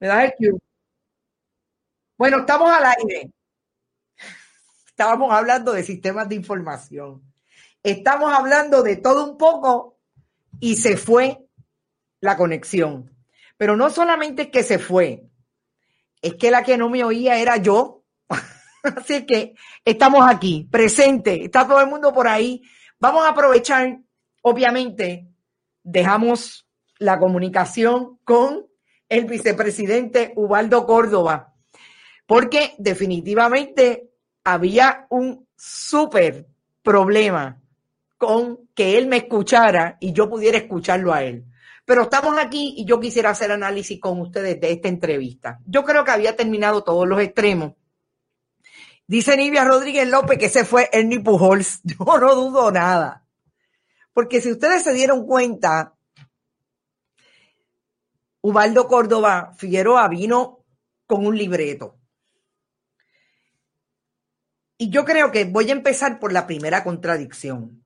Me das el cue. Bueno, estamos al aire. Estábamos hablando de sistemas de información. Estamos hablando de todo un poco y se fue la conexión. Pero no solamente que se fue, es que la que no me oía era yo. Así que estamos aquí, presente, está todo el mundo por ahí. Vamos a aprovechar, obviamente, dejamos la comunicación con el vicepresidente Ubaldo Córdoba, porque definitivamente había un súper problema con que él me escuchara y yo pudiera escucharlo a él. Pero estamos aquí y yo quisiera hacer análisis con ustedes de esta entrevista. Yo creo que había terminado todos los extremos. Dice Nivia Rodríguez López que se fue Ernie Pujols. Yo no dudo nada. Porque si ustedes se dieron cuenta, Ubaldo Córdoba Figueroa vino con un libreto. Y yo creo que voy a empezar por la primera contradicción.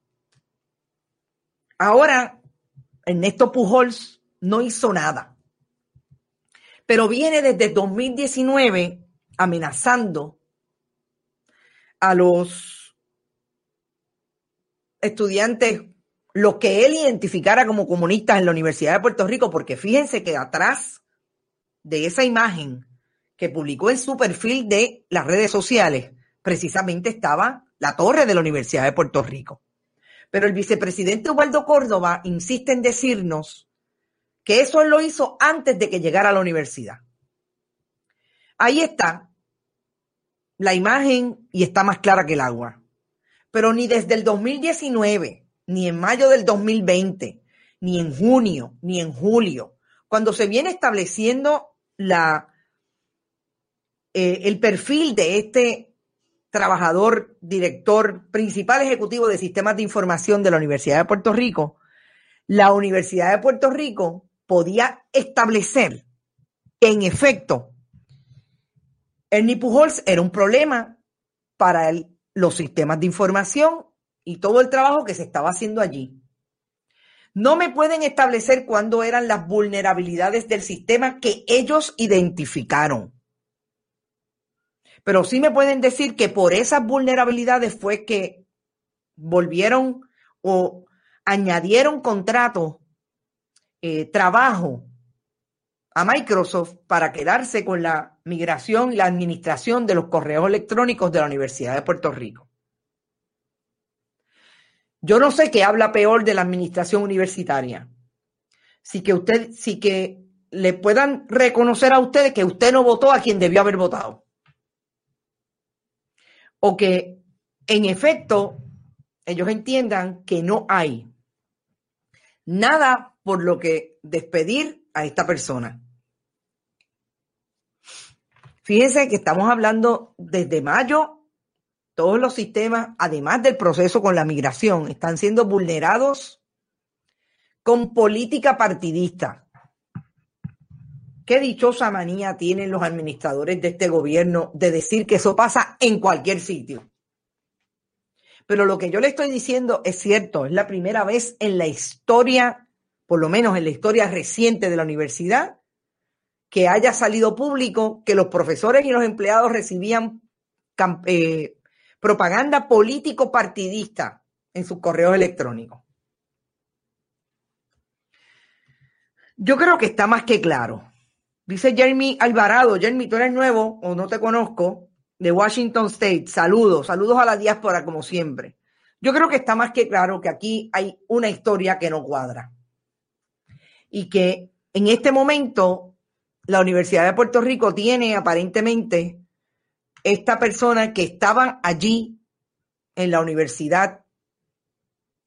Ahora, Ernesto Pujols no hizo nada, pero viene desde 2019 amenazando a los estudiantes lo que él identificara como comunistas en la Universidad de Puerto Rico, porque fíjense que atrás de esa imagen que publicó en su perfil de las redes sociales, precisamente estaba la torre de la Universidad de Puerto Rico. Pero el vicepresidente Ubaldo Córdoba insiste en decirnos que eso lo hizo antes de que llegara a la universidad. Ahí está la imagen y está más clara que el agua. Pero ni desde el 2019 ni en mayo del 2020, ni en junio, ni en julio, cuando se viene estableciendo la, eh, el perfil de este trabajador, director, principal ejecutivo de sistemas de información de la Universidad de Puerto Rico, la Universidad de Puerto Rico podía establecer que en efecto Ernie Pujols era un problema para los sistemas de información y todo el trabajo que se estaba haciendo allí. No me pueden establecer cuándo eran las vulnerabilidades del sistema que ellos identificaron. Pero sí me pueden decir que por esas vulnerabilidades fue que volvieron o añadieron contrato, eh, trabajo a Microsoft para quedarse con la migración y la administración de los correos electrónicos de la Universidad de Puerto Rico. Yo no sé qué habla peor de la administración universitaria. Si que usted, si que le puedan reconocer a ustedes que usted no votó a quien debió haber votado. O que en efecto ellos entiendan que no hay nada por lo que despedir a esta persona. Fíjense que estamos hablando desde mayo todos los sistemas, además del proceso con la migración, están siendo vulnerados con política partidista. Qué dichosa manía tienen los administradores de este gobierno de decir que eso pasa en cualquier sitio. Pero lo que yo le estoy diciendo es cierto, es la primera vez en la historia, por lo menos en la historia reciente de la universidad, que haya salido público que los profesores y los empleados recibían eh, propaganda político partidista en sus correos electrónicos. Yo creo que está más que claro. Dice Jeremy Alvarado, Jeremy, tú eres nuevo o no te conozco, de Washington State. Saludos, saludos a la diáspora como siempre. Yo creo que está más que claro que aquí hay una historia que no cuadra. Y que en este momento la Universidad de Puerto Rico tiene aparentemente esta persona que estaba allí en la universidad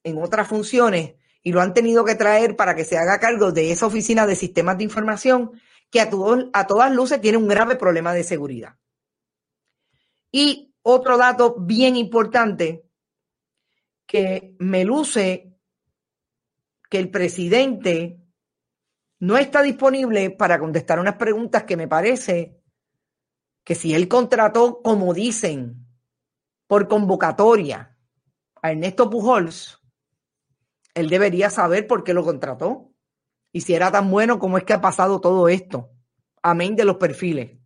en otras funciones y lo han tenido que traer para que se haga cargo de esa oficina de sistemas de información que a, a todas luces tiene un grave problema de seguridad. Y otro dato bien importante que me luce que el presidente no está disponible para contestar unas preguntas que me parece que si él contrató, como dicen, por convocatoria a Ernesto Pujols, él debería saber por qué lo contrató. Y si era tan bueno, ¿cómo es que ha pasado todo esto? Amén de los perfiles.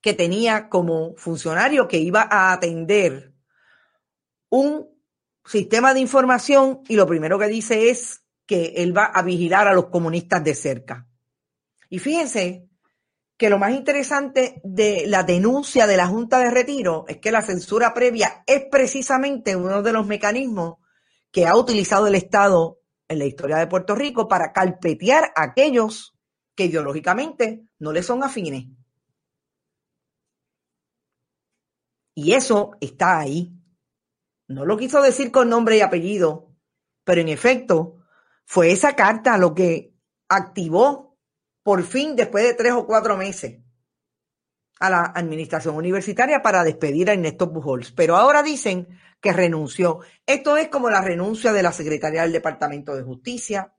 Que tenía como funcionario que iba a atender un sistema de información y lo primero que dice es que él va a vigilar a los comunistas de cerca. Y fíjense que lo más interesante de la denuncia de la Junta de Retiro es que la censura previa es precisamente uno de los mecanismos que ha utilizado el Estado en la historia de Puerto Rico para calpetear a aquellos que ideológicamente no le son afines. Y eso está ahí. No lo quiso decir con nombre y apellido, pero en efecto fue esa carta lo que activó por fin después de tres o cuatro meses a la administración universitaria para despedir a Ernesto Pujols. Pero ahora dicen que renunció. Esto es como la renuncia de la secretaria del Departamento de Justicia.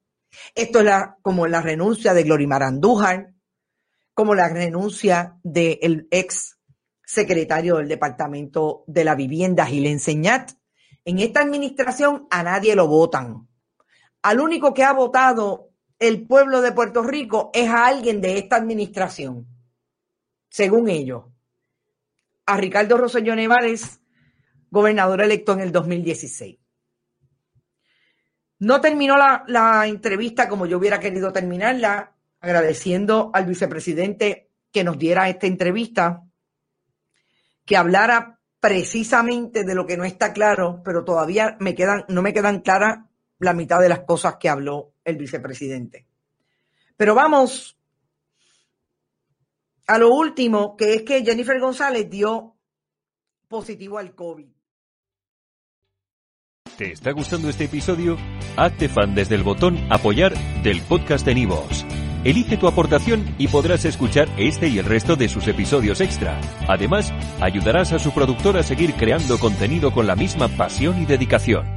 Esto es la, como la renuncia de Glorimar Andújar, como la renuncia del ex secretario del Departamento de la Vivienda, Gil Enseñat. En esta administración a nadie lo votan. Al único que ha votado el pueblo de Puerto Rico es a alguien de esta administración según ellos, a Ricardo Rosselló Nevares, gobernador electo en el 2016. No terminó la, la, entrevista como yo hubiera querido terminarla, agradeciendo al vicepresidente que nos diera esta entrevista, que hablara precisamente de lo que no está claro, pero todavía me quedan, no me quedan claras la mitad de las cosas que habló el vicepresidente. Pero vamos a lo último, que es que Jennifer González dio positivo al COVID. ¿Te está gustando este episodio? Hazte fan desde el botón apoyar del podcast de Nivos. Elige tu aportación y podrás escuchar este y el resto de sus episodios extra. Además, ayudarás a su productor a seguir creando contenido con la misma pasión y dedicación.